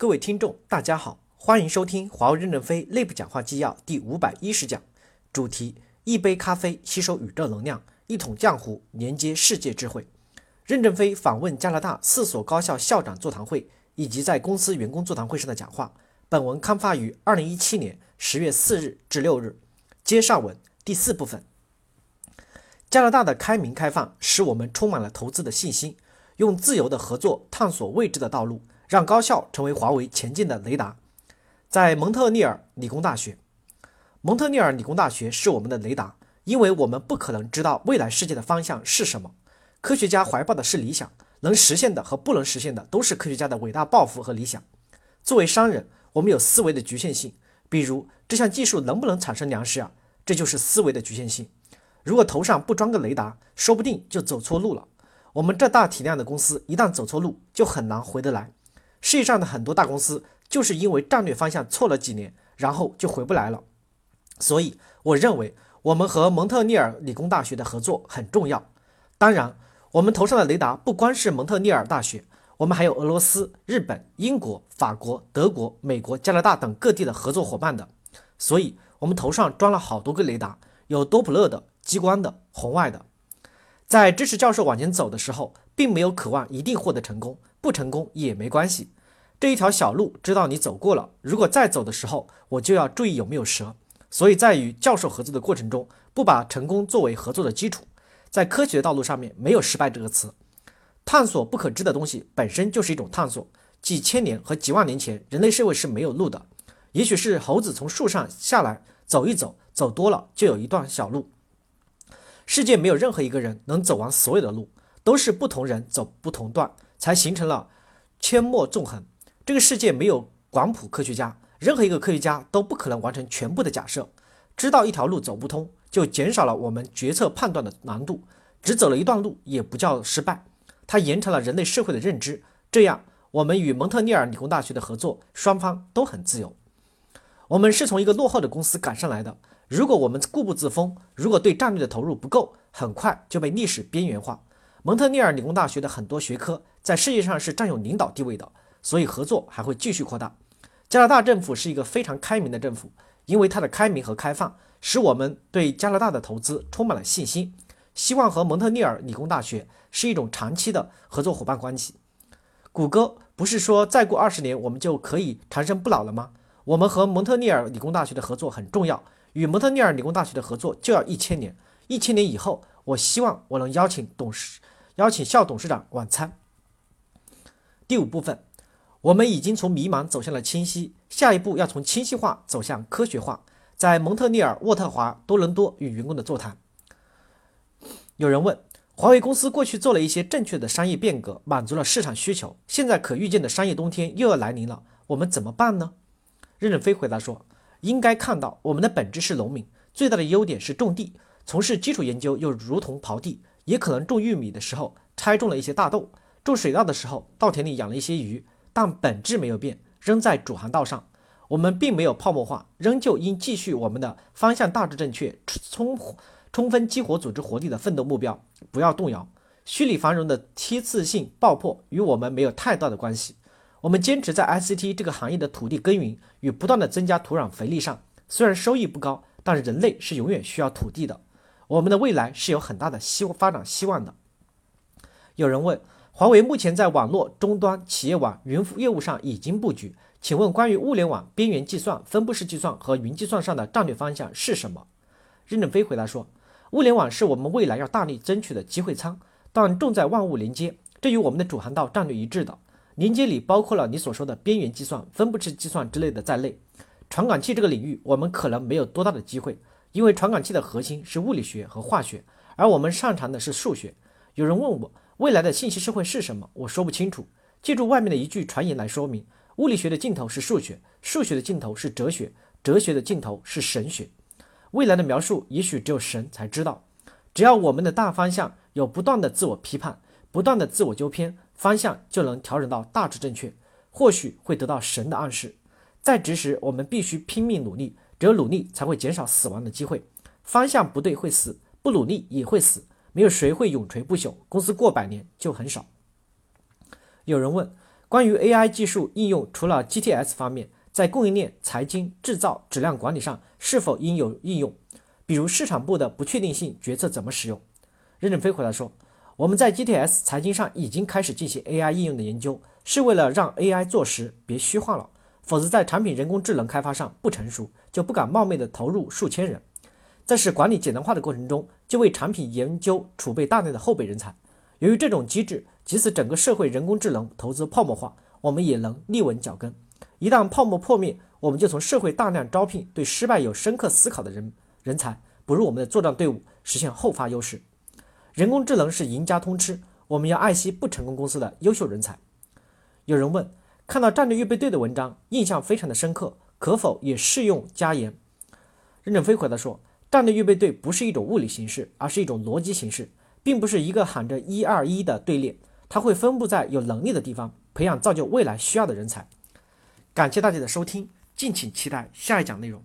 各位听众，大家好，欢迎收听华为任正非内部讲话纪要第五百一十讲，主题：一杯咖啡吸收宇宙能量，一桶浆糊连接世界智慧。任正非访问加拿大四所高校校长座谈会以及在公司员工座谈会上的讲话。本文刊发于二零一七年十月四日至六日。接上文第四部分。加拿大的开明开放使我们充满了投资的信心，用自由的合作探索未知的道路。让高校成为华为前进的雷达。在蒙特利尔理工大学，蒙特利尔理工大学是我们的雷达，因为我们不可能知道未来世界的方向是什么。科学家怀抱的是理想，能实现的和不能实现的都是科学家的伟大抱负和理想。作为商人，我们有思维的局限性，比如这项技术能不能产生粮食啊？这就是思维的局限性。如果头上不装个雷达，说不定就走错路了。我们这大体量的公司一旦走错路，就很难回得来。世界上的很多大公司就是因为战略方向错了几年，然后就回不来了。所以，我认为我们和蒙特利尔理工大学的合作很重要。当然，我们头上的雷达不光是蒙特利尔大学，我们还有俄罗斯、日本、英国、法国、德国、美国、加拿大等各地的合作伙伴的。所以，我们头上装了好多个雷达，有多普勒的、激光的、红外的。在支持教授往前走的时候，并没有渴望一定获得成功。不成功也没关系，这一条小路知道你走过了。如果再走的时候，我就要注意有没有蛇。所以在与教授合作的过程中，不把成功作为合作的基础。在科学道路上面，没有失败这个词。探索不可知的东西本身就是一种探索。几千年和几万年前，人类社会是没有路的。也许是猴子从树上下来走一走，走多了就有一段小路。世界没有任何一个人能走完所有的路，都是不同人走不同段。才形成了阡陌纵横。这个世界没有广谱科学家，任何一个科学家都不可能完成全部的假设。知道一条路走不通，就减少了我们决策判断的难度。只走了一段路也不叫失败，它延长了人类社会的认知。这样，我们与蒙特利尔理工大学的合作，双方都很自由。我们是从一个落后的公司赶上来的。如果我们固步自封，如果对战略的投入不够，很快就被历史边缘化。蒙特利尔理工大学的很多学科。在世界上是占有领导地位的，所以合作还会继续扩大。加拿大政府是一个非常开明的政府，因为它的开明和开放，使我们对加拿大的投资充满了信心。希望和蒙特利尔理工大学是一种长期的合作伙伴关系。谷歌不是说再过二十年我们就可以长生不老了吗？我们和蒙特利尔理工大学的合作很重要，与蒙特利尔理工大学的合作就要一千年。一千年以后，我希望我能邀请董事、邀请校董事长晚餐。第五部分，我们已经从迷茫走向了清晰，下一步要从清晰化走向科学化。在蒙特利尔、渥特华、多伦多与员工的座谈，有人问：华为公司过去做了一些正确的商业变革，满足了市场需求，现在可预见的商业冬天又要来临了，我们怎么办呢？任正非回答说：应该看到我们的本质是农民，最大的优点是种地，从事基础研究又如同刨地，也可能种玉米的时候拆种了一些大豆。种水稻的时候，稻田里养了一些鱼，但本质没有变，仍在主航道上。我们并没有泡沫化，仍旧应继续我们的方向大致正确、充充分激活组织活力的奋斗目标，不要动摇。虚拟繁荣的梯次性爆破与我们没有太大的关系。我们坚持在 ICT 这个行业的土地耕耘与不断的增加土壤肥力上，虽然收益不高，但是人类是永远需要土地的。我们的未来是有很大的希发展希望的。有人问。华为目前在网络终端、企业网、云服务业务上已经布局，请问关于物联网、边缘计算、分布式计算和云计算上的战略方向是什么？任正非回答说：物联网是我们未来要大力争取的机会仓，但重在万物连接，这与我们的主航道战略一致的。连接里包括了你所说的边缘计算、分布式计算之类的在内。传感器这个领域，我们可能没有多大的机会，因为传感器的核心是物理学和化学，而我们擅长的是数学。有人问我。未来的信息社会是什么？我说不清楚。借助外面的一句传言来说明：物理学的尽头是数学，数学的尽头是哲学，哲学的尽头是神学。未来的描述也许只有神才知道。只要我们的大方向有不断的自我批判，不断的自我纠偏，方向就能调整到大致正确，或许会得到神的暗示。在职时，我们必须拼命努力，只有努力才会减少死亡的机会。方向不对会死，不努力也会死。没有谁会永垂不朽，公司过百年就很少。有人问，关于 AI 技术应用，除了 GTS 方面，在供应链、财经、制造、质量管理上是否应有应用？比如市场部的不确定性决策怎么使用？任正非回答说：“我们在 GTS 财经上已经开始进行 AI 应用的研究，是为了让 AI 做实，别虚化了。否则在产品人工智能开发上不成熟，就不敢冒昧的投入数千人。在使管理简单化的过程中，就为产品研究储备大量的后备人才。由于这种机制，即使整个社会人工智能投资泡沫化，我们也能立稳脚跟。一旦泡沫破灭，我们就从社会大量招聘对失败有深刻思考的人人才，补入我们的作战队伍，实现后发优势。人工智能是赢家通吃，我们要爱惜不成功公司的优秀人才。有人问，看到战略预备队的文章，印象非常的深刻，可否也适用加言？任正非回答说，战略预备队不是一种物理形式，而是一种逻辑形式，并不是一个喊着一二一的队列。它会分布在有能力的地方，培养造就未来需要的人才。感谢大家的收听，敬请期待下一讲内容。